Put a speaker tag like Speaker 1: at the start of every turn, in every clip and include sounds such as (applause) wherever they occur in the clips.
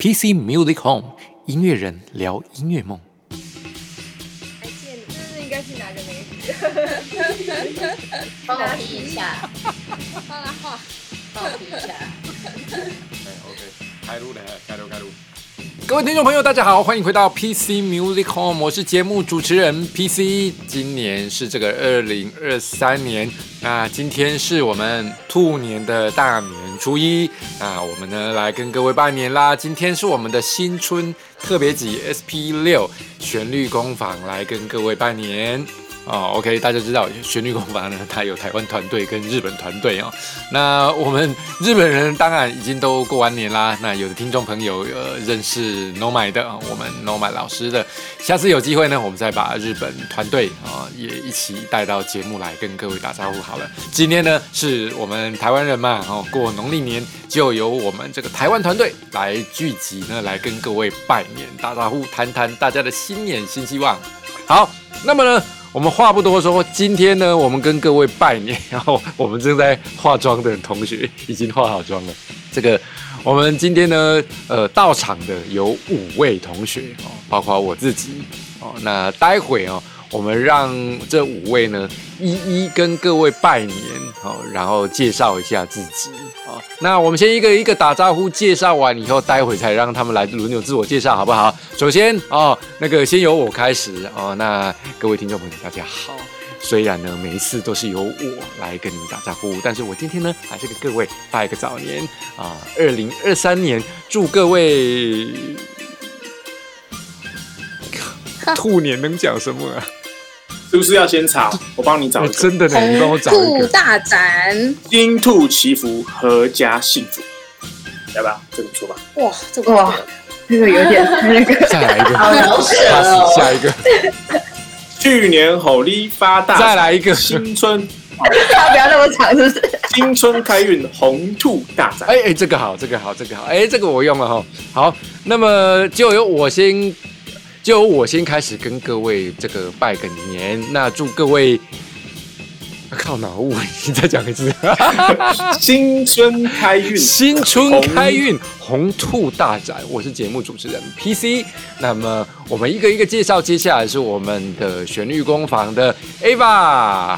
Speaker 1: PC Music Home 音乐人聊音乐梦。
Speaker 2: 还见你，是应该是拿个梅子？
Speaker 3: 帮我 P 一下，
Speaker 2: 帮他画。
Speaker 3: 帮我 P 一下。
Speaker 1: 哎，OK，开录了，开录开录。各位听众朋友，大家好，欢迎回到 PC Music Home，我是节目主持人 PC。今年是这个二零二三年，那今天是我们兔年的大年初一，那我们呢来跟各位拜年啦。今天是我们的新春特别集 SP 六旋律工坊来跟各位拜年。哦，OK，大家知道旋律工坊呢，它有台湾团队跟日本团队哦。那我们日本人当然已经都过完年啦。那有的听众朋友呃认识 Nomai 的，我们 Nomai 老师的，下次有机会呢，我们再把日本团队啊也一起带到节目来跟各位打招呼好了。今天呢是我们台湾人嘛，哦，过农历年就由我们这个台湾团队来聚集呢，来跟各位拜年打招呼，谈谈大家的新年新希望。好，那么呢？我们话不多说，今天呢，我们跟各位拜年，然后我们正在化妆的同学已经化好妆了。这个我们今天呢，呃，到场的有五位同学哦，包括我自己哦。那待会哦，我们让这五位呢一一跟各位拜年哦，然后介绍一下自己哦。那我们先一个一个打招呼，介绍完以后，待会才让他们来轮流自我介绍，好不好？首先哦，那个先由我开始哦。那各位听众朋友，大家好。虽然呢，每一次都是由我来跟你们打招呼，但是我今天呢，还是给各位拜个早年啊！二零二三年，祝各位 (laughs) 兔年能讲什么啊？
Speaker 4: 是不是要先查？我帮你找一个。
Speaker 1: 真的呢，你帮我找一
Speaker 2: 兔
Speaker 1: 个。
Speaker 2: 大展，
Speaker 4: 金兔祈福，阖家幸福，要不要？这个不错吧？
Speaker 2: 哇，这个哇，这个有点那个。(laughs)
Speaker 1: 再来一个，
Speaker 3: 好老舍
Speaker 1: 下
Speaker 3: 哦。
Speaker 1: 下一个，
Speaker 4: 去年吼力发大，
Speaker 1: 再来一个
Speaker 4: 新春
Speaker 2: 他不要那么长，是不是？
Speaker 4: 新春开运，红兔大展。
Speaker 1: 哎哎，这个好，这个好，这个好，哎，这个我用了哈。好，那么就由我先，就由我先开始跟各位这个拜个年，那祝各位。靠脑雾，你再讲一次。(laughs) (laughs)
Speaker 4: 新春开运，
Speaker 1: 新春开运，红兔大展。我是节目主持人 PC。那么我们一个一个介绍，接下来是我们的旋律工坊的 Ava。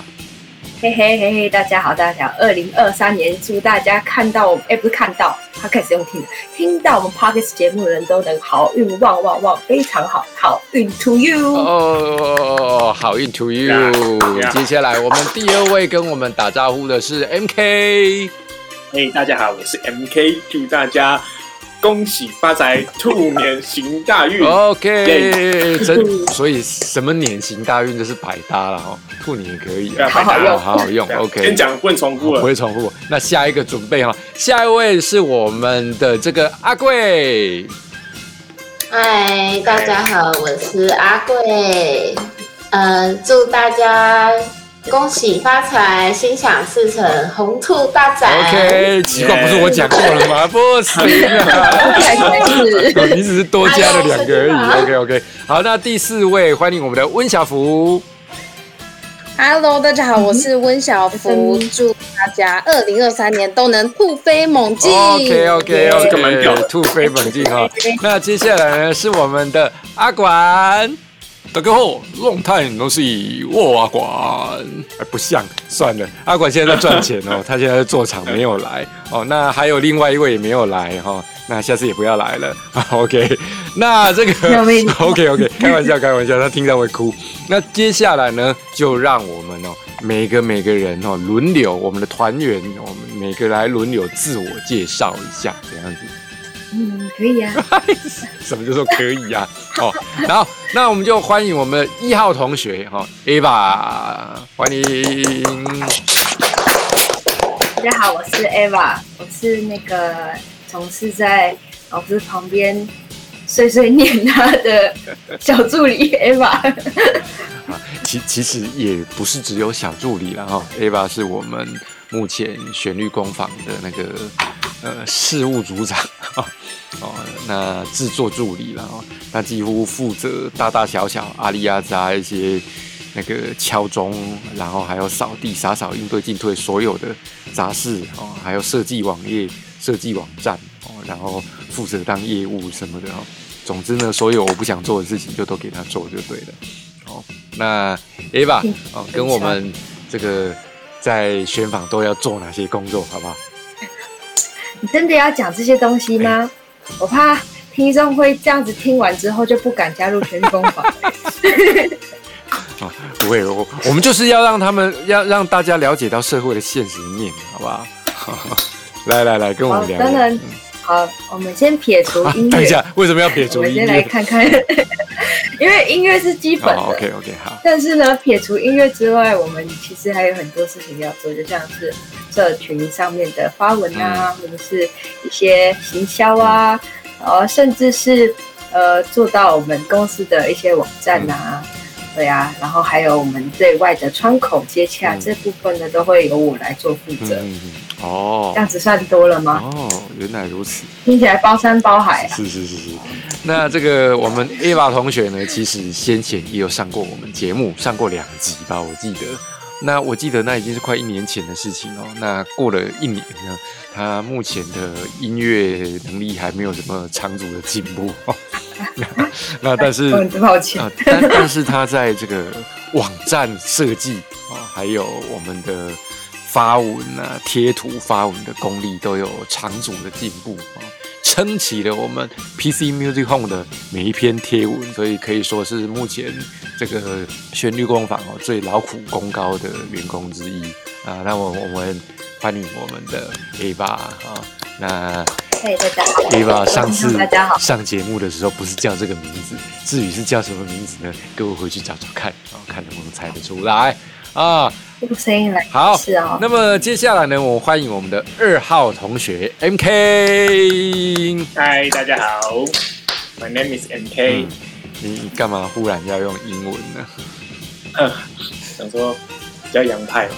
Speaker 2: 嘿嘿嘿嘿，大家好，大家好，二零二三年祝大家看到我们，哎，不是看到，他开始用听的，听到我们 Podcast 节目的人都能好运旺旺旺，非常好，好运 to you。
Speaker 1: 哦，好运 to you。
Speaker 4: Yeah, yeah.
Speaker 1: 接下来我们第二位跟我们打招呼的是 MK。
Speaker 4: 嘿，大家好，我是 MK，祝大家恭喜发财，兔年行大运。
Speaker 1: 哦 OK，真所以什么年行大运就是百搭了哈，兔年也可以啊，
Speaker 2: 好好用
Speaker 1: 好好用 OK。
Speaker 4: 先讲不能重复了。
Speaker 1: 不会重复。那下一个准备哈，下一位是我们的这个阿贵。
Speaker 3: 嗨，大家好，我是阿贵。呃，祝大家恭喜发财，心想事成，红兔大展。
Speaker 1: OK，奇怪，不是我讲过了吗？不行啊，
Speaker 2: 是 (laughs)
Speaker 1: 哦你只是多加了两个而已。
Speaker 3: 哎呦
Speaker 1: OK OK，好，那第四位欢迎我们的温小福。
Speaker 2: Hello，大家好，我是温小福，祝大家二零二三年都能突飞猛进。
Speaker 1: OK OK
Speaker 4: 这个蛮屌
Speaker 1: OK，
Speaker 4: 的
Speaker 1: 突飞猛进哈。(laughs) 那接下来呢是我们的阿管。大哥好，Long time no see，我阿管，哎，不像，算了，阿管现在在赚钱哦，(laughs) 他现在在做场没有来。哦，那还有另外一位也没有来哈、哦，那下次也不要来了，(laughs) OK，那这个 OK (laughs) OK，开玩笑开玩笑，他听到会哭。那接下来呢，就让我们哦，每个每个人哦轮流，我们的团员，我们每个来轮流自我介绍一下，这样子。
Speaker 2: 嗯，可以啊。(laughs)
Speaker 1: 什么叫做可以啊？哦，然后那我们就欢迎我们的一号同学哈、Ava，欢迎。
Speaker 2: 大家好，我是 Eva，我是那个从事在老师旁边碎碎念他的小助理 Eva。(laughs)
Speaker 1: 其其实也不是只有小助理了哈、Ava 是我们目前旋律工坊的那个呃事务组长啊哦，那制作助理了哦，他几乎负责大大小小阿里阿扎一些那个敲钟，然后还有扫地、洒扫、应对进退所有的杂事哦，还有设计网页、设计网站哦，然后负责当业务什么的哦。总之呢，所有我不想做的事情就都给他做就对了。哦，那 Ava 哦，跟我们这个在选访都要做哪些工作，好不好？
Speaker 2: 你真的要讲这些东西吗？我怕听众会这样子听完之后就不敢加入全工坊。
Speaker 1: 啊，(laughs) 不会，我我们就是要让他们要让大家了解到社会的现实面，好不好？(laughs) 来来来，跟我们聊。
Speaker 2: 当然，好，我们先撇除音乐。
Speaker 1: 等一下，为什么要撇除音乐？
Speaker 2: 我们先来看看，(laughs) 因为音乐是基本的。
Speaker 1: OK OK 好。
Speaker 2: 但是呢，撇除音乐之外，我们其实还有很多事情要做，就像是社群上面的发文啊，或者是一些行销啊，然后甚至是呃做到我们公司的一些网站啊。对啊，然后还有我们对外的窗口接洽这部分呢，都会由我来做负责。哦，这样子算多了吗？
Speaker 1: 哦，原来如此，
Speaker 2: 听起来包山包海啊。
Speaker 1: 是是是是。那这个我们 Eva 同学呢，其实先前也有上过我们节目，上过两集吧，我记得。那我记得那已经是快一年前的事情哦。那过了一年呢，他目前的音乐能力还没有什么长足的进步。(laughs) 那但是，
Speaker 2: 抱歉，
Speaker 1: 但但是他在这个网站设计啊，还有我们的发文啊、贴图发文的功力都有长足的进步啊，撑起了我们 PC Music Home 的每一篇贴文，所以可以说是目前这个旋律工坊哦最劳苦功高的员工之一啊。那我我们欢迎我们的 A 八啊，那。
Speaker 2: 对
Speaker 1: 吧？上次 (laughs) 上节目的时候不是叫这个名字，至于是叫什么名字呢？各位回去找找看，啊，看能不能猜得出来啊。
Speaker 2: 用声音来，
Speaker 1: 好，
Speaker 2: 是哦。
Speaker 1: 那么接下来呢，我欢迎我们的二号同学 M K。
Speaker 4: 嗨，大家好，My name is M K。
Speaker 1: 你干嘛忽然要用英文
Speaker 4: 呢？想说比较洋派嘛。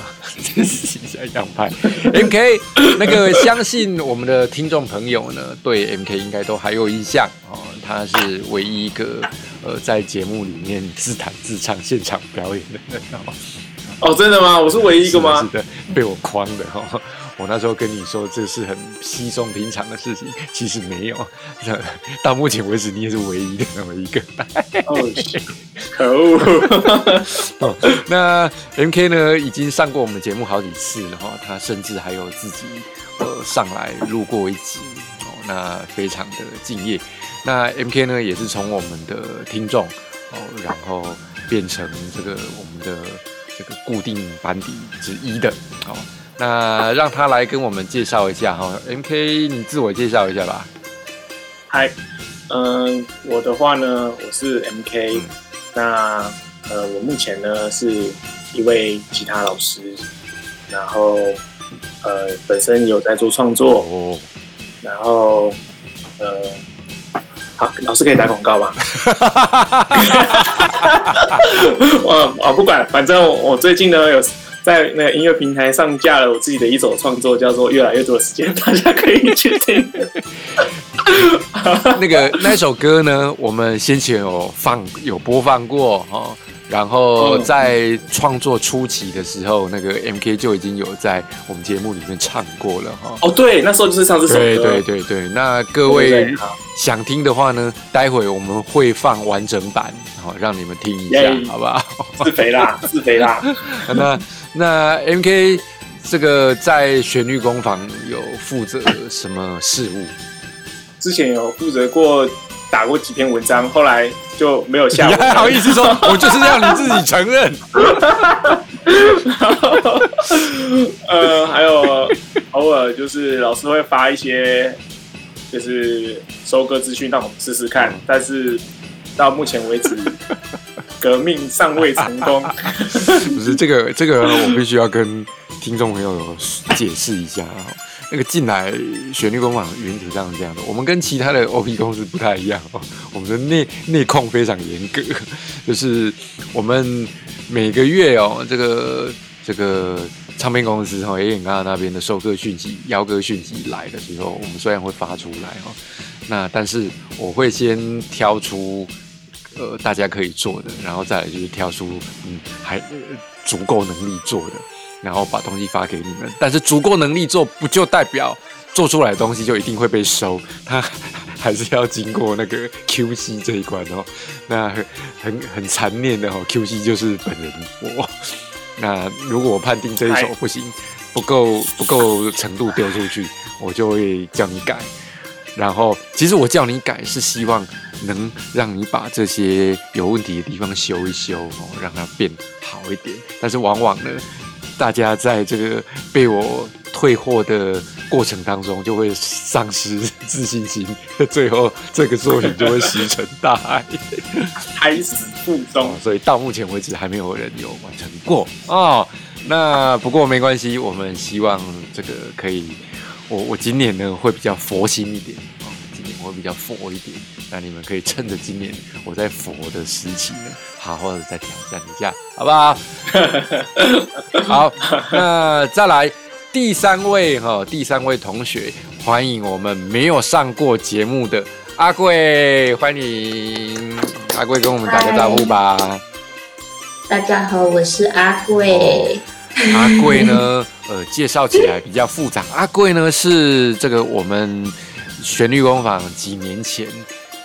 Speaker 1: 真是像样派，M K 那个相信我们的听众朋友呢，对 M K 应该都还有印象哦。他是唯一一个呃在节目里面自弹自唱现场表演的人
Speaker 4: 哦。真的吗？我是唯一一个吗？
Speaker 1: 是的，被我诓的哈。(laughs) 我那时候跟你说这是很稀松平常的事情，其实没有。(laughs) 到目前为止，你也是唯一的那么一个。
Speaker 4: 哦 (laughs) 可恶！
Speaker 1: 哦，那 M K 呢，已经上过我们节目好几次了哈。他甚至还有自己呃上来录过一集哦，那非常的敬业。那 M K 呢，也是从我们的听众哦，然后变成这个我们的这个固定班底之一的好。那让他来跟我们介绍一下哈，M K，你自我介绍一下吧。
Speaker 4: 嗨，嗯，我的话呢，我是 M K，那呃，我目前呢是一位吉他老师，然后呃，本身有在做创作，然后呃，好，老师可以打广告吗？(laughs) 我我不管，反正我最近呢有。在那个音乐平台上架了我自己的一首创作，叫做《越来越多的时间》，大家可以去听。(laughs)
Speaker 1: 那个那首歌呢，我们先前有放有播放过哦。然后在创作初期的时候，那个 M K 就已经有在我们节目里面唱过了哈。
Speaker 4: 哦，对，那时候就是唱这首歌。
Speaker 1: 对对对对，那各位想听的话呢，待会我们会放完整版，好让你们听一下，好不好？
Speaker 4: 自肥啦，(laughs) 自肥啦。
Speaker 1: 那那 M K 这个在旋律工坊有负责什么事务？
Speaker 4: 之前有负责过。打过几篇文章，后来就没有下。
Speaker 1: 你还好意思说？(laughs) 我就是要你自己承认。(laughs)
Speaker 4: 呃，还有偶尔就是老师会发一些，就是收割资讯让我们试试看，但是到目前为止，(laughs) 革命尚未成功。
Speaker 1: 不是这个，这个我必须要跟听众朋友解释一下啊。那个进来旋律工坊原则上是这样的，我们跟其他的 OP 公司不太一样哦，我们的内内控非常严格，就是我们每个月哦，这个这个唱片公司哈 A N R 那边的授课讯息、邀歌讯息来的时候，我们虽然会发出来哦，那但是我会先挑出呃大家可以做的，然后再来就是挑出嗯还呃足够能力做的。然后把东西发给你们，但是足够能力做，不就代表做出来的东西就一定会被收？他还是要经过那个 (laughs) QC 这一关哦。那很很很残念的哦，QC 就是本人我。那如果我判定这一首不行，不够不够程度丢出去，我就会叫你改。然后，其实我叫你改是希望能让你把这些有问题的地方修一修哦，让它变好一点。但是往往呢，大家在这个被我退货的过程当中，就会丧失自信心，(laughs) 最后这个作品就会石沉大海，
Speaker 4: 胎死腹中。
Speaker 1: 所以到目前为止，还没有人有完成过哦。那不过没关系，我们希望这个可以。我我今年呢会比较佛心一点哦，今年会比较佛一点。那你们可以趁着今年我在佛的时期呢，好好的再挑战一下，好不好？(laughs) 好，那再来第三位哈，第三位同学，欢迎我们没有上过节目的阿贵，欢迎阿贵跟我们打个招呼吧。
Speaker 3: 大家好，我是阿贵。
Speaker 1: 阿贵呢？呃，介绍起来比较复杂。阿贵呢是这个我们旋律工坊几年前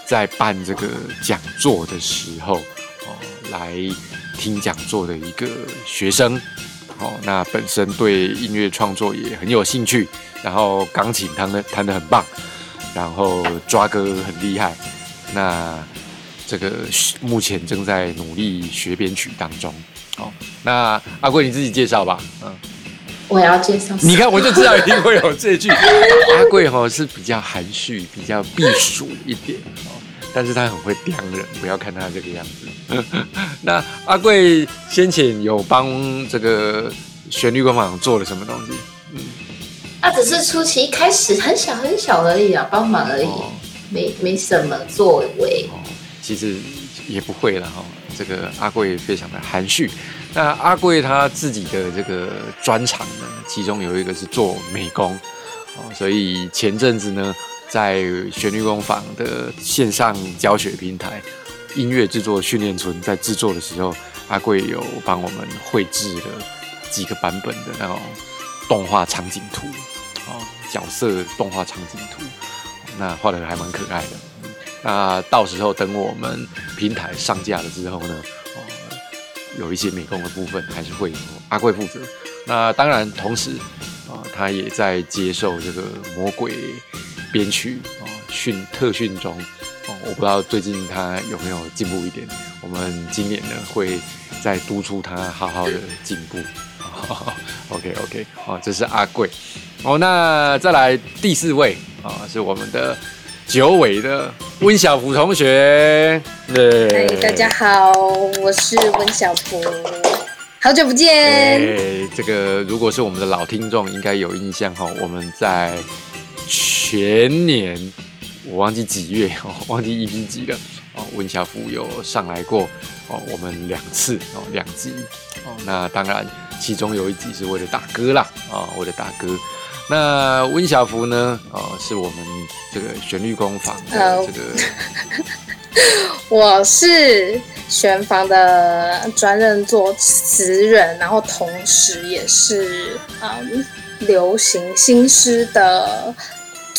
Speaker 1: 在办这个讲座的时候哦，来听讲座的一个学生哦。那本身对音乐创作也很有兴趣，然后钢琴弹的弹的很棒，然后抓歌很厉害。那这个目前正在努力学编曲当中。哦，那阿贵你自己介绍吧。
Speaker 3: 嗯，我要介绍。
Speaker 1: 你看，我就知道一定会有这句。阿贵哈是比较含蓄、比较避暑一点哦，但是他很会刁人，不要看他这个样子。(laughs) 那阿贵先前有帮这个旋律工坊做了什么东西？
Speaker 3: 嗯，他只是初期一开始很小很小而已啊，帮忙而已，没没什么作为。
Speaker 1: 其实也不会了哈。这个阿贵非常的含蓄。那阿贵他自己的这个专长呢，其中有一个是做美工哦，所以前阵子呢，在旋律工坊的线上教学平台音乐制作训练村在制作的时候，阿贵有帮我们绘制了几个版本的那种动画场景图哦，角色动画场景图，那画的还蛮可爱的。那到时候等我们平台上架了之后呢，哦，有一些美工的部分还是会阿贵负责。那当然，同时啊，他也在接受这个魔鬼编曲啊训特训中哦。我不知道最近他有没有进步一点。我们今年呢会再督促他好好的进步。(laughs) OK OK，哦，这是阿贵。哦，那再来第四位啊，是我们的。九尾的温小福同学，
Speaker 2: 对，大家好，我是温小福，好久不见。
Speaker 1: 这个如果是我们的老听众，应该有印象哈。我们在前年，我忘记几月 (laughs) 哦，忘记一批几了哦。温小福有上来过哦，我们两次哦，两集哦。那当然，其中有一集是为了大哥啦啊，为了大哥。那温小福呢？哦，是我们这个旋律工坊的这个，(laughs)
Speaker 2: 我是旋房的专任作词人，然后同时也是嗯流行新诗的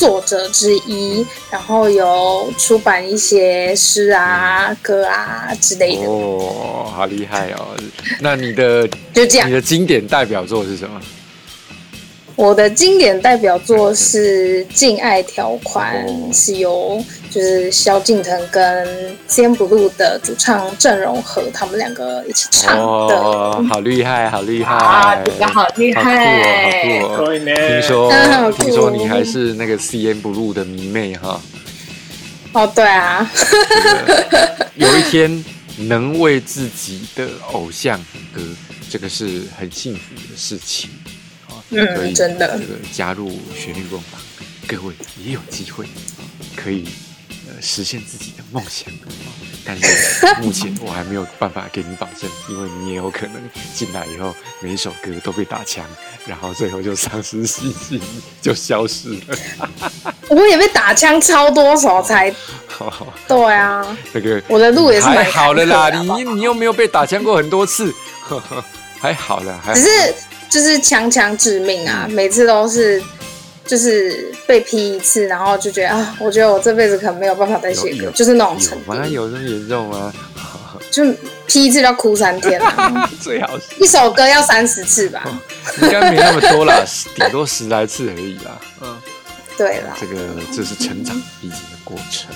Speaker 2: 作者之一，然后有出版一些诗啊、歌啊之类的。
Speaker 1: 哦，好厉害哦！那你的
Speaker 2: 就这样，
Speaker 1: 你的经典代表作是什么？
Speaker 2: 我的经典代表作是《敬爱条款》，是由就是萧敬腾跟 CN Blue 的主唱郑容和他们两个一起唱的。
Speaker 1: 哦，好厉害，好厉害！啊，
Speaker 2: 这个好厉
Speaker 1: 害，好酷哦，好酷哦！听说听说你还是那个 CN Blue 的迷妹哈？
Speaker 2: 哦，对啊。(laughs)
Speaker 1: 有一天能为自己的偶像歌，这个是很幸福的事情。
Speaker 2: 嗯，真的，
Speaker 1: 这个加入旋律工坊，各位也有机会可以呃实现自己的梦想。但是目前我还没有办法给你保证，因为你也有可能进来以后每一首歌都被打枪，然后最后就丧失信心，就消失了。
Speaker 2: 我也被打枪超多首才，(laughs) 对啊，
Speaker 1: 那个
Speaker 2: 我的路也是
Speaker 1: 蛮好的啦。你你又没有被打枪过很多次，(laughs) 还好了，还
Speaker 2: 只是。就是强强致命啊！每次都是
Speaker 5: 就是被批一次，然后就觉得啊，我觉得我这辈子可能没有办法再写歌，就是那种程
Speaker 1: 有吗？
Speaker 5: 度，
Speaker 1: 有这么严重吗？(laughs)
Speaker 5: 就批一次要哭三天啊，(laughs)
Speaker 1: 最好是
Speaker 5: 一首歌要三十次吧？
Speaker 1: 应该没那么多啦，(laughs) 顶多十来次而已啦。嗯，
Speaker 5: 对啦，
Speaker 1: 这个这是成长必经的过程。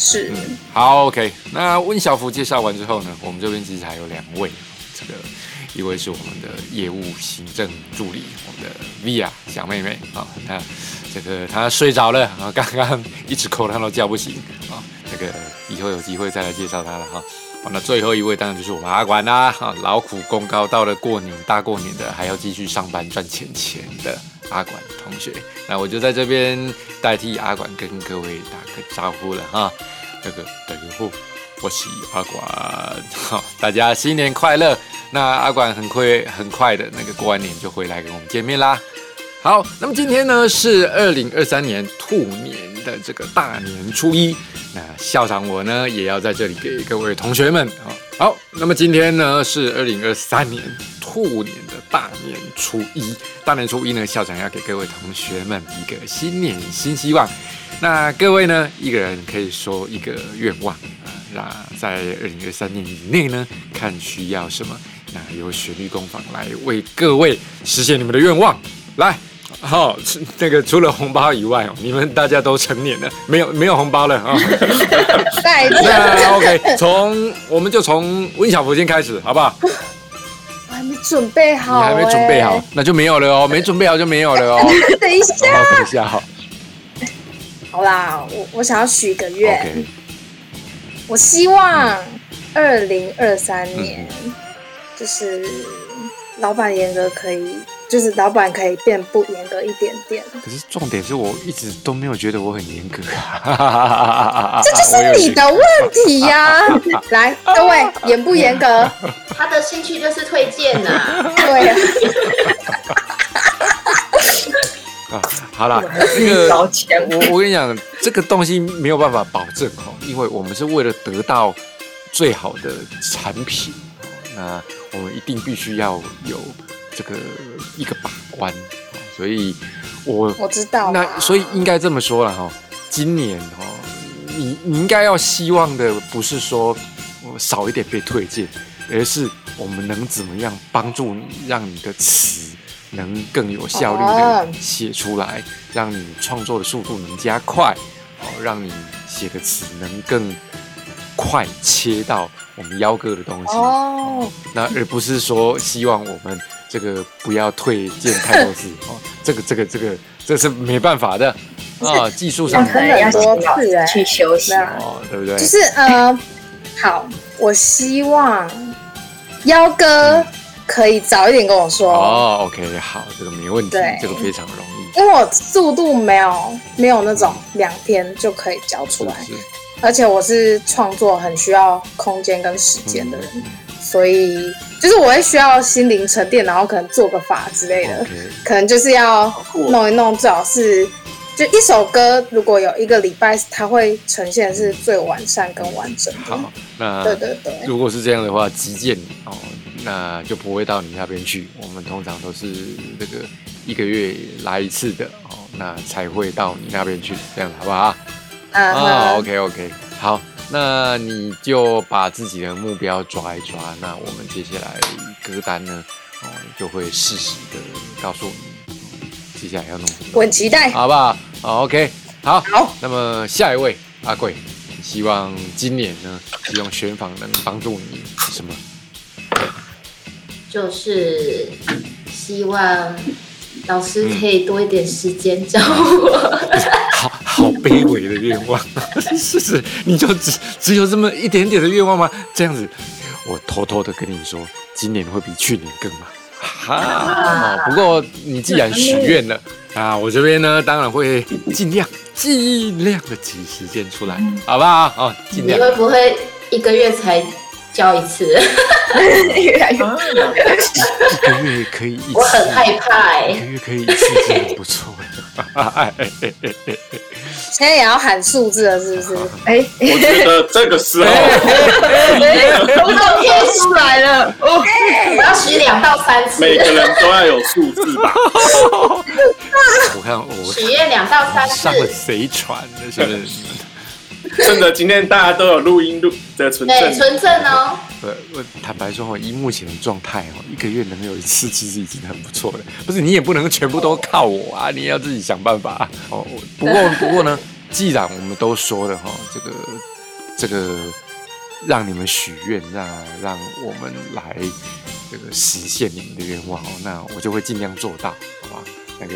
Speaker 5: 是
Speaker 1: 好，OK。那温小福介绍完之后呢，我们这边其实还有两位，这个一位是我们的业务行政助理，我们的 Via 小妹妹啊，那这个她睡着了啊，刚刚一直口她都叫不醒啊，这个以后有机会再来介绍她了哈。好，那最后一位当然就是我们阿管啦，哈，劳苦功高，到了过年大过年的还要继续上班赚钱钱的阿管同学，那我就在这边代替阿管跟各位打个招呼了哈。那个大家好，我是阿管，好，大家新年快乐。那阿管很快很快的那个过完年就回来跟我们见面啦。好，那么今天呢是二零二三年兔年的这个大年初一，那校长我呢也要在这里给各位同学们啊，好，那么今天呢是二零二三年兔年的大年初一，大年初一呢校长要给各位同学们一个新年新希望，那各位呢一个人可以说一个愿望，那在二零二三年以内呢看需要什么，那由旋律工坊来为各位实现你们的愿望，来。好、那个除了红包以外哦，你们大家都成年了，没有没有红包了啊。(laughs)
Speaker 5: 再见，
Speaker 1: 那 OK，从我们就从温小福先开始，好不好？
Speaker 5: 我还没准备
Speaker 1: 你
Speaker 5: 好、
Speaker 1: 还没准备好
Speaker 5: 欸，
Speaker 1: 那就没有了哦，没准备好就没有了哦。(laughs)
Speaker 5: 等一下，
Speaker 1: 等一下哈
Speaker 5: 好啦，我我想要许一个愿。我希望二零二三年，
Speaker 1: 嗯
Speaker 5: 就是老板严格可以，就是老板可以变不严格一点点。
Speaker 1: 可是重点是我一直都没有觉得我很严格啊，
Speaker 5: 这就是 (laughs) 你的问题呀、(laughs) 来，各位严不严格？
Speaker 3: 他的兴趣就是推荐呐、
Speaker 5: 对啊，
Speaker 1: 啊，好啦，这个，我我跟你讲，这个东西没有办法保证哦，因为我们是为了得到最好的产品，哦那我们一定必须要有这个一个把关，哦所以我
Speaker 5: 我知道啊。
Speaker 1: 那所以应该这么说了哈，今年哈，你你应该要希望的不是说我少一点被推荐，而是我们能怎么样帮助你，让你的词能更有效率
Speaker 5: 哦
Speaker 1: 的写出来，让你创作的速度能加快，哦，让你写的词能更快切到我们邀歌的东西。
Speaker 5: 哦，
Speaker 1: 那而不是说希望我们这个不要推荐太多次哦，(laughs) 这个这个这个这是没办法的啊，技术上
Speaker 5: 可能要
Speaker 2: 请老师
Speaker 5: 多次哎
Speaker 2: 去休息
Speaker 1: 哦，对不对？
Speaker 5: 就是呃，好，我希望幺哥可以早一点跟我说。
Speaker 1: 哦，OK，好，这个没问题，这个非常容易，
Speaker 5: 因为我速度没有没有那种两天就可以交出来，
Speaker 1: 是
Speaker 5: 而且我是创作很需要空间跟时间的人，所以就是我会需要心灵沉淀，然后可能做个法之类的。可能就是要弄一弄，最好是就一首歌，如果有一个礼拜，它会呈现是最完善跟完整的。
Speaker 1: 好，那
Speaker 5: 对对对，
Speaker 1: 如果是这样的话，急件哦，那就不会到你那边去。我们通常都是这个一个月来一次的哦，那才会到你那边去，这样好不好？
Speaker 5: 嗯
Speaker 1: 啊，，OK OK，好，那你就把自己的目标抓一抓。那我们接下来歌单呢，哦，就会适时的告诉你，哦接下来要弄什么，
Speaker 5: 我很期待。
Speaker 1: 好不好？好，OK，好。
Speaker 5: 好，
Speaker 1: 那么下一位阿贵，希望今年呢，希望选访能帮助你什么？
Speaker 3: 就是希望老师可以多一点时间教我。(laughs)
Speaker 1: 好好卑微的愿望，(laughs) 是是，你就只只有这么一点点的愿望吗？这样子，我偷偷的跟你说，今年会比去年更忙。哈，不过你既然许愿了啊，我这边呢当然会尽量尽量的挤时间出来，好不好？哦，尽量你。
Speaker 3: 会不会一个月才教一次？(laughs)
Speaker 2: 越来越 (laughs)
Speaker 1: 一个月可以一次，
Speaker 3: 我很害怕哎、
Speaker 1: 一个月可以一次，真的不错了。(laughs)
Speaker 5: 现在也要喊数字了，是不是？
Speaker 2: 哎，
Speaker 4: 我觉得这个时候
Speaker 2: 都都贴出来了哦，
Speaker 3: 我要许两到三次。
Speaker 4: 每个人都要有数字吧。
Speaker 1: 我看我
Speaker 3: 许愿两到三
Speaker 1: 上了
Speaker 3: 次，
Speaker 1: 谁传的？是 (laughs)
Speaker 4: 真的，今天大家都有录音录的存
Speaker 3: 对，
Speaker 4: 证，
Speaker 3: 纯正哦。
Speaker 1: 我我坦白说哦，以目前的状态哦，一个月能有一次，其实已经很不错了。不是你也不能全部都靠我啊，你也要自己想办法啊。哦，不过 (laughs) 不过呢，既然我们都说了哈、这个这个让你们许愿，让让我们来这个实现你们的愿望哦，那我就会尽量做到，好吧？那个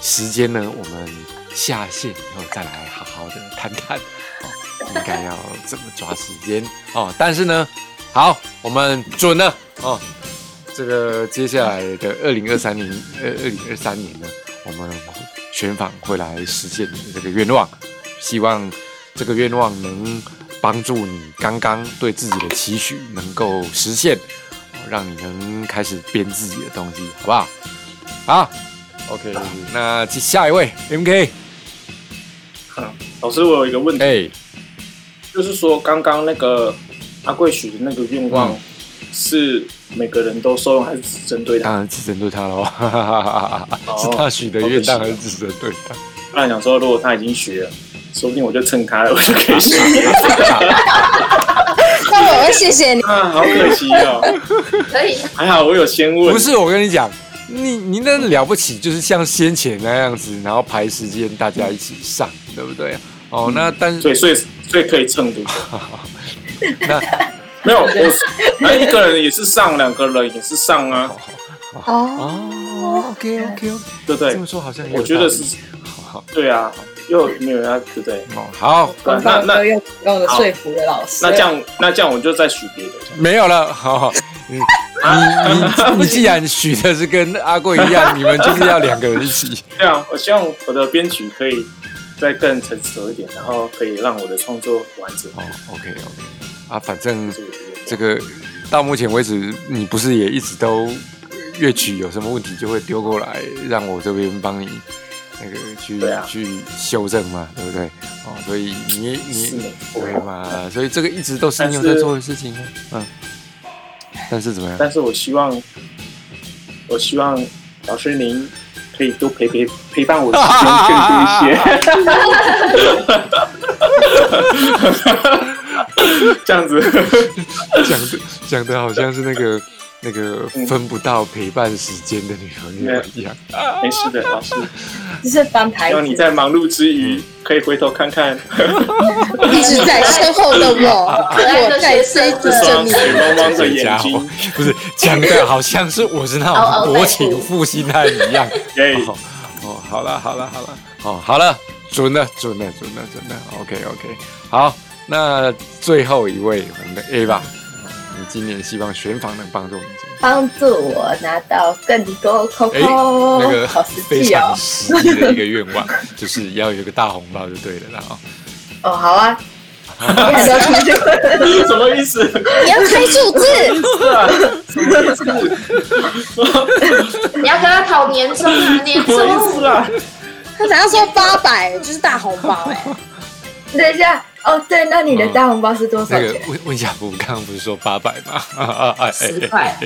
Speaker 1: 时间呢，我们下线以后再来好好的谈谈哦，应该要怎么抓时间哦。但是呢，好，我们准了哦。这个接下来的二零二三年，呃，二零二三年呢，我们全访会来实现你的这个愿望，希望这个愿望能帮助你刚刚对自己的期许能够实现，哦让你能开始编自己的东西，好不好？好，OK，那接下一位 MK，(laughs)
Speaker 4: 老师，我有一个问题，
Speaker 1: 哎，
Speaker 4: 就是说刚刚那个阿贵许的那个愿望，
Speaker 1: 嗯
Speaker 4: 是每个人都受用，还是只针对他？
Speaker 1: 当然只针对他喽，(laughs) 是他许的愿，当然只针对他。
Speaker 4: 不然想说，如果他已经许了，说不定我就蹭他了，我就 (laughs) 可以许。
Speaker 5: 那我会谢谢你。
Speaker 4: 啊，好可惜哦，
Speaker 3: 可以，
Speaker 4: 还好我有先问。
Speaker 1: 不是，我跟你讲，你你那了不起，就是像先前那样子，然后排时间大家一起上，对不对？哦，那但是
Speaker 4: 所以所以所以可以蹭对不对？(laughs)
Speaker 1: 那
Speaker 4: 没有，我那一个人也是上，两个人也是上啊，
Speaker 5: 哦，
Speaker 1: 哦，OK OK OK，
Speaker 4: 对不对
Speaker 1: 这么？说好像也
Speaker 4: 我觉得是
Speaker 1: 好好
Speaker 4: 对啊，又没有要对不对？
Speaker 1: 哦好，
Speaker 2: 官
Speaker 4: 那那
Speaker 2: 方都用用的说服了老师。
Speaker 4: 那这样那这样我就再许别的。
Speaker 1: 没有了，好好，你你你你既然许的是跟阿贵一样，你们就是要两个人一起。
Speaker 4: 对啊，我希望我的编曲可以再更成熟一点，然后可以让我的创作完整。
Speaker 1: 哦，OK OK，啊，反正
Speaker 4: 这个
Speaker 1: 到目前为止，你不是也一直都乐曲有什么问题就会丢过来，让我这边帮你那个去、
Speaker 4: 啊
Speaker 1: 去修正嘛，对不对？哦，所以你你对嘛，所以这个一直都是你有在做的事情啊，嗯。但是怎么样？
Speaker 4: 但是我希望，我希望老师您可以多陪陪陪伴我的时间更多一些，(laughs) 这样子。
Speaker 1: 讲的讲的好像是那个那个分不到陪伴时间的女朋友一样。
Speaker 4: 没事的，老师。
Speaker 2: 这是翻牌子。
Speaker 4: 希望，你在忙碌之余，可以回头看看。
Speaker 5: 一直在身后的我，
Speaker 3: 可爱的
Speaker 5: 我在追逐着你。
Speaker 4: 双水汪汪的眼睛。
Speaker 1: 不是讲的好像是我是那种薄情负心汉一样。
Speaker 4: 耶
Speaker 1: 哦哦，好了好了好了，哦好了，准了准了准了准了，OK OK，好，那最后一位我们的 A 吧，你今年希望选房能帮助你什么？
Speaker 2: 帮助我拿到更多 COCO，、
Speaker 1: 哎，那个
Speaker 2: 好实
Speaker 1: 非
Speaker 2: 际哦
Speaker 1: 常。实际的一个愿望，就是要有一个大红包就对了啦哦。
Speaker 2: 哦，好啊，你
Speaker 4: 什么意思？
Speaker 5: 你要开数字，
Speaker 3: 你要跟他讨年终啊，年终。
Speaker 4: 啊？
Speaker 5: 他想要说八百就是大红包哎、
Speaker 2: 等一下哦，对，那你的大红包是多少
Speaker 1: 那个
Speaker 2: 钱？
Speaker 1: 温温小福刚刚不是说八百吗？啊啊
Speaker 3: 10块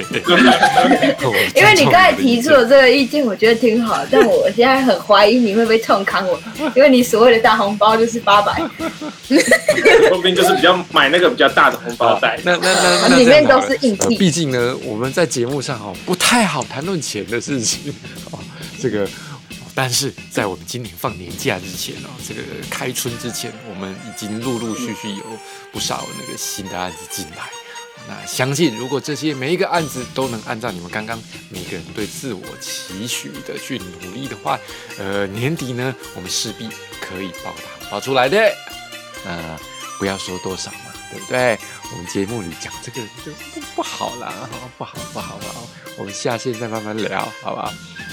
Speaker 2: 因为你刚才提出了这个意见，我觉得挺好，但我现在很怀疑你会不会痛康我，因为你所谓的大红包就是八百，
Speaker 4: 说不定就是比较买那个比较大的红包袋。
Speaker 1: 那那那那
Speaker 2: 里面都是硬币
Speaker 1: 呃毕竟呢，我们在节目上哦不太好谈论钱的事情哦，这个。但是在我们今年放年假之前哦，这个开春之前，我们已经陆陆续续有不少那个新的案子进来。那相信如果这些每一个案子都能按照你们刚刚每个人对自我期许的去努力的话，呃，年底呢，我们势必可以报答报出来的。那不要说多少嘛，对不对？我们节目里讲这个就不好啦，哈不好不好不好，我们下线再慢慢聊，好不好？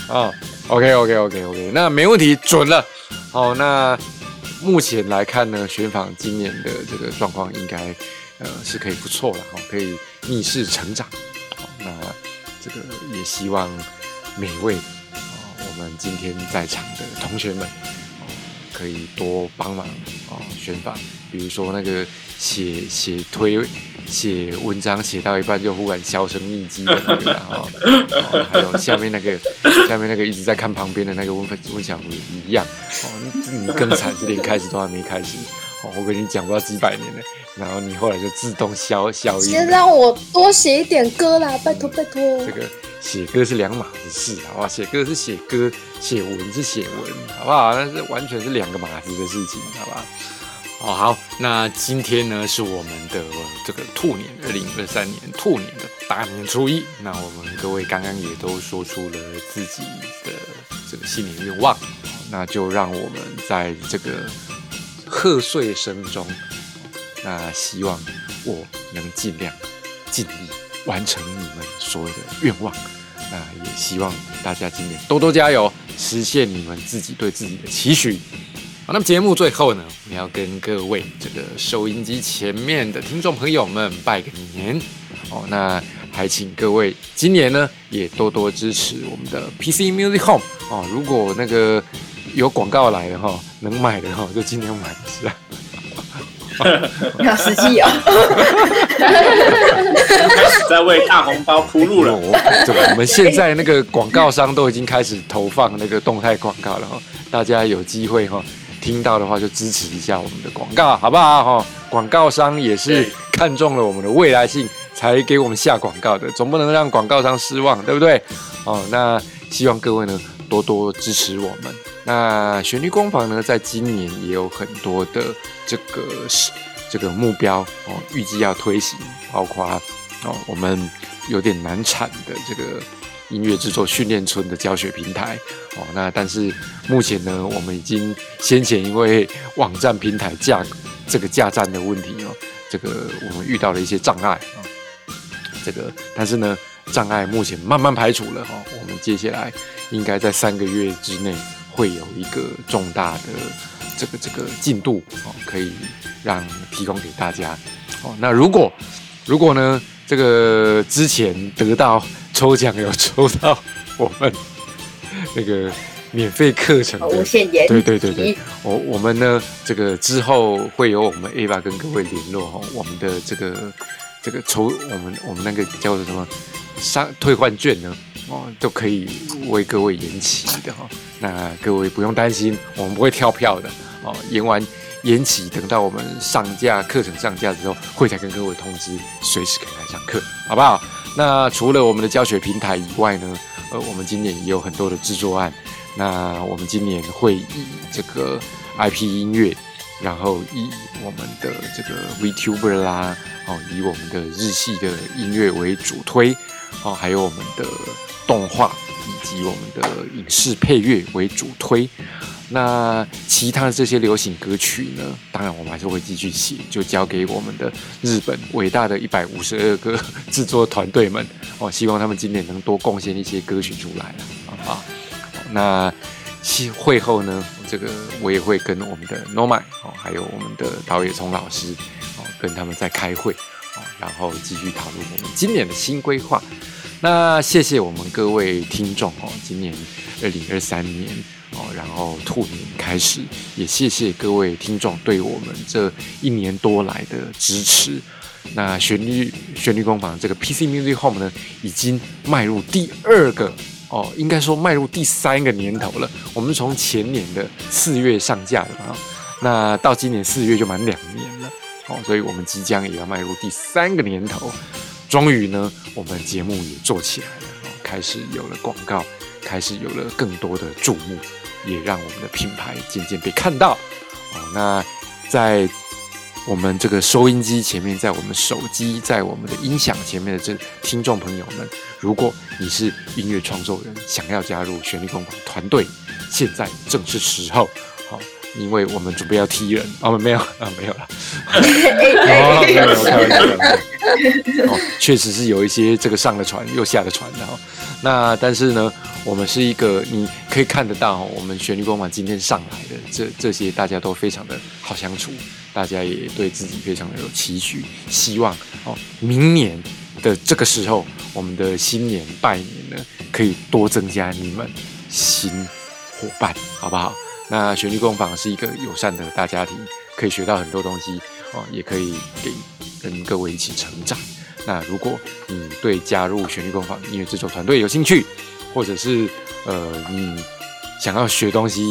Speaker 1: 哦，OK OK OK OK，那没问题，准了。好，那目前来看呢，选访今年的这个状况应该呃是可以不错了，哈，可以逆势成长。好，那这个也希望每位哦我们今天在场的同学们。哦可以多帮忙哦宣发，比如说那个写写推写文章写到一半就忽然销声匿迹的那个，然后、哦、还有下面那个 (laughs) 下面那个一直在看旁边的那个温温小虎也一样哦，你你更惨是连开始都还没开始哦，我跟你讲不到几百年了，然后你后来就自动消消音。
Speaker 5: 先让我多写一点歌啦，拜托拜托。
Speaker 1: 这个写歌是两码子事，好不好？写歌是写歌，写文是写文，好不好？那是完全是两个码子的事情，好不好？哦，好，那今天呢是我们的这个兔年，二零二三年兔年的大年初一。那我们各位刚刚也都说出了自己的这个新年愿望，那就让我们在这个贺岁声中，那希望我能尽量尽力完成你们所有的愿望。那也希望大家今年多多加油，实现你们自己对自己的期许。好，那么节目最后呢，我们要跟各位这个收音机前面的听众朋友们拜个年哦。那还请各位今年呢也多多支持我们的 PC Music Home 哦。如果那个有广告来的哈，能买的哈，就今年买一下。(laughs) (laughs)
Speaker 2: 要实际哦。
Speaker 4: 开 (laughs) 始在为大红包铺路了。
Speaker 1: 对，我们现在那个广告商都已经开始投放那个动态广告了哈，大家有机会哈听到的话就支持一下我们的广告，好不好哈？广告商也是看中了我们的未来性才给我们下广告的，总不能让广告商失望，对不对？哦，那希望各位呢多多支持我们。那旋律工坊呢，在今年也有很多的这个是这个目标哦，预计要推行，包括哦我们有点难产的这个音乐制作训练村的教学平台哦。那但是目前呢，我们已经先前因为网站平台架这个架站的问题哦，这个我们遇到了一些障碍啊。这个但是呢，障碍目前慢慢排除了哈、哦，我们接下来应该在三个月之内。会有一个重大的这个这个进度哦，可以让提供给大家哦。那如果如果呢，这个之前得到抽奖有抽到我们那个免费课程的
Speaker 2: 无限延
Speaker 1: 对对对对，我我们呢这个之后会有我们 A 吧跟各位联络哈，我们的这个这个抽我们我们那个叫做什么商退换券呢？哦，都可以为各位延期的哈、哦，那各位不用担心，我们不会跳票的哦。延完延期，等到我们上架课程上架之后，会再跟各位通知，随时可以来上课，好不好？那除了我们的教学平台以外呢，呃，我们今年也有很多的制作案。那我们今年会以这个 IP 音乐，然后以我们的这个 VTuber 啦，哦，以我们的日系的音乐为主推，哦，还有我们的。动画以及我们的影视配乐为主推，那其他的这些流行歌曲呢？当然我们还是会继续写，就交给我们的日本伟大的一百五十二个制作团队们哦，希望他们今年能多贡献一些歌曲出来了，啊？那会后呢，这个我也会跟我们的 n o m a 哦，还有我们的导演聪老师哦，跟他们在开会哦，然后继续讨论我们今年的新规划。那谢谢我们各位听众哦，今年二零二三年哦，然后兔年开始，也谢谢各位听众对我们这一年多来的支持。那旋律旋律工坊这个 PC Music Home 呢，已经迈入第二个哦，应该说迈入第三个年头了。我们从前年的四月上架的啊，那到今年四月就满两年了哦，所以我们即将也要迈入第三个年头。终于呢，我们节目也做起来了，哦，开始有了广告，开始有了更多的注目，也让我们的品牌渐渐被看到。哦，那在我们这个收音机前面，在我们手机，在我们的音响前面的这听众朋友们，如果你是音乐创作人，想要加入旋律工坊团队，现在正是时候。好。因为我们准备要踢人，哦，没有 (laughs) 啊，没有了，哦，没有，开玩笑，哦，确实是有一些这个上了船又下了船的哈。那但是呢，我们是一个你可以看得到，我们旋律光芒今天上来的这这些大家都非常的好相处，大家也对自己非常的有期许，希望哦，明年的这个时候，我们的新年拜年呢，可以多增加你们新伙伴，好不好？那旋律工坊是一个友善的大家庭，可以学到很多东西哦，也可以给跟各位一起成长。那如果你对加入旋律工坊音乐制作团队有兴趣，或者是呃你想要学东西，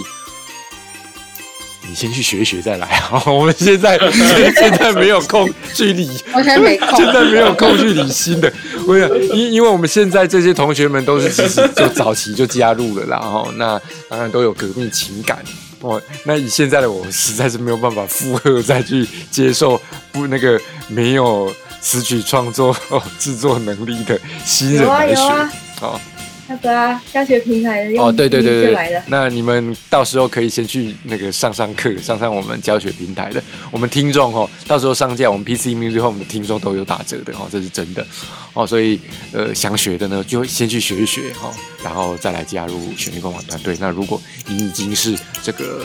Speaker 1: 你先去学一学再来啊！(laughs) 我们现在 (laughs) 现在没有空去理，(laughs) 现在没有空去理新的。我想，因因为我们现在这些同学们都是其实就早期就加入了啦，然后那当然都有革命情感哦。那以现在的我，实在是没有办法负荷再去接受不那个没有词曲创作、哦、制作能力的新人来学
Speaker 2: 有啊
Speaker 1: 哦。
Speaker 2: 那个啊，教学平台的
Speaker 1: 哦，对对对对那你们到时候可以先去那个上上课，上上我们教学平台的，我们听众哦，到时候上架我们 PC Music Home 的听众都有打折的哦，这是真的。哦，所以呃想学的呢，就先去学一学哈、哦，然后再来加入旋律工坊团队。那如果你已经是这个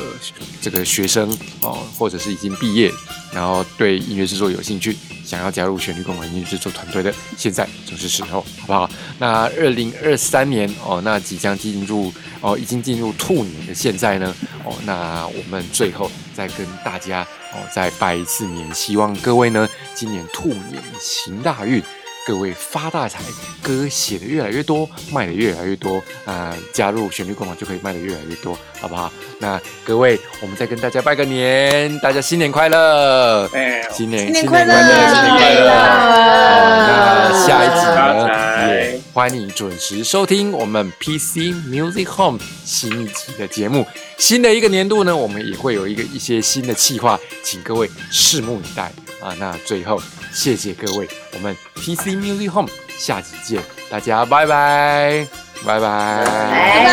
Speaker 1: 这个学生哦，或者是已经毕业，然后对音乐制作有兴趣，想要加入旋律工坊音乐制作团队的，现在就是时候，好不好？那二零二三年哦，那即将进入哦，已经进入兔年的现在呢，哦，那我们最后再跟大家哦再拜一次年，希望各位呢今年兔年行大运。各位发大财，歌写的越来越多，卖的越来越多啊、加入旋律工坊就可以卖的越来越多，好不好？那各位，我们再跟大家拜个年，大家新年快乐！
Speaker 4: 哎，
Speaker 1: 新年
Speaker 5: 新年快乐
Speaker 1: 新年快乐！那下一集呢，也欢迎准时收听我们 PC Music Home 新一集的节目。新的一个年度呢，我们也会有一个一些新的计划，请各位拭目以待啊！那最后，谢谢各位，我们 PC Music Home 下集见，大家拜拜，拜拜，
Speaker 2: 拜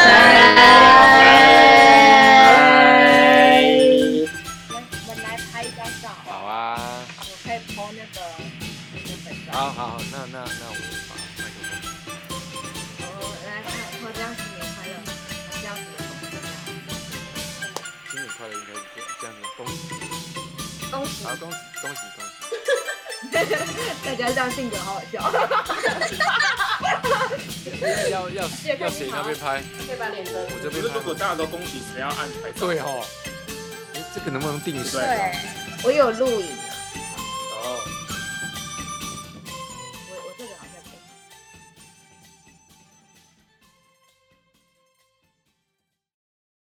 Speaker 4: 拜。
Speaker 2: 家这样性格好好笑。(laughs)
Speaker 1: 要要要谁那边拍？
Speaker 3: 可以把脸遮。
Speaker 1: 我这边拍
Speaker 4: 如果。大家都恭喜，谁要按拍照？
Speaker 1: 对哦，哎，这个能不能定时？
Speaker 5: 对。
Speaker 2: 我有录影，